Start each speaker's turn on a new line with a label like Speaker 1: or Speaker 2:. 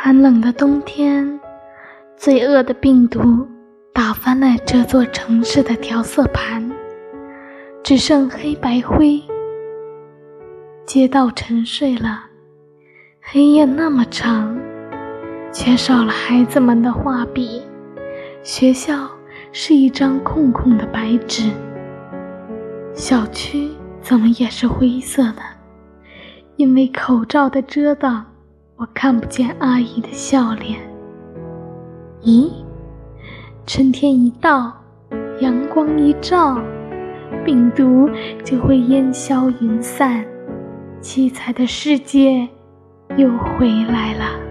Speaker 1: 寒冷的冬天，罪恶的病毒打翻了这座城市的调色盘，只剩黑白灰。街道沉睡了，黑夜那么长，缺少了孩子们的画笔。学校是一张空空的白纸。小区怎么也是灰色的，因为口罩的遮挡，我看不见阿姨的笑脸。咦，春天一到，阳光一照，病毒就会烟消云散，七彩的世界又回来了。